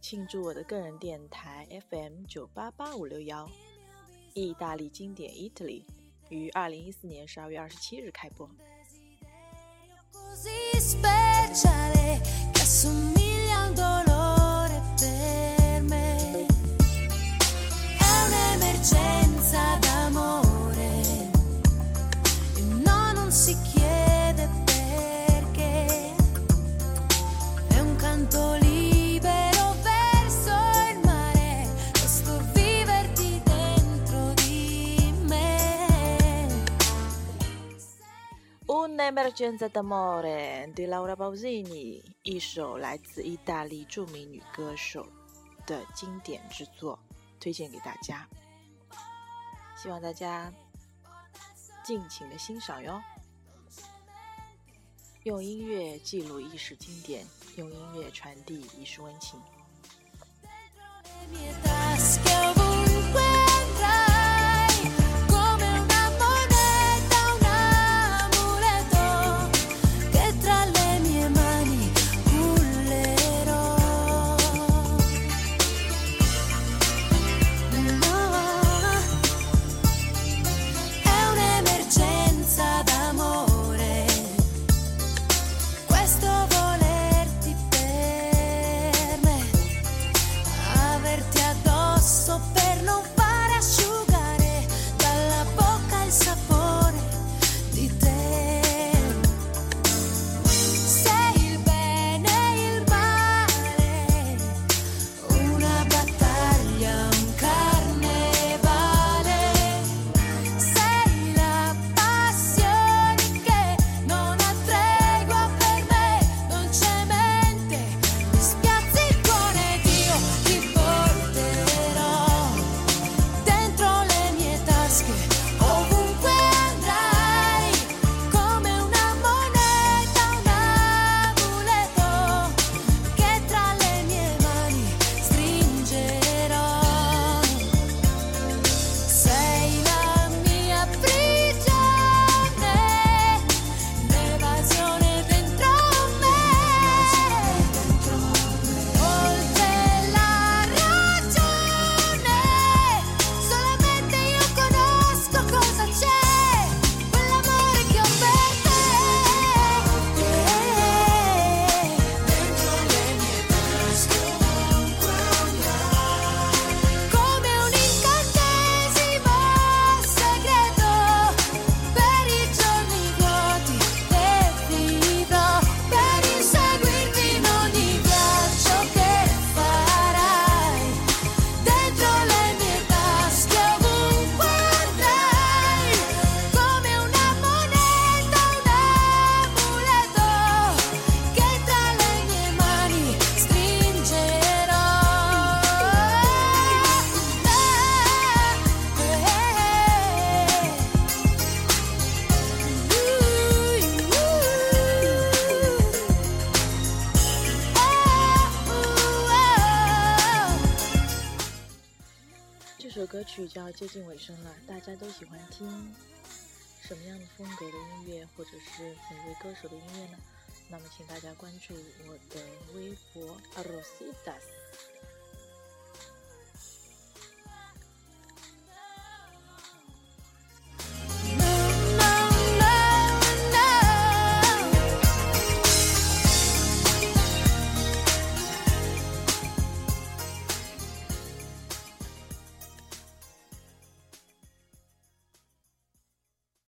庆祝我的个人电台 FM 九八八五六幺，意大利经典 Italy 于二零一四年十二月二十七日开播。Un'Emergenza d'amore di Laura Pausini，一首来自意大利著名女歌手的经典之作，推荐给大家。希望大家尽情的欣赏哟。用音乐记录一时经典，用音乐传递一时温情。曲就要接近尾声了，大家都喜欢听什么样的风格的音乐，或者是哪位歌手的音乐呢？那么请大家关注我的微博 Rositas。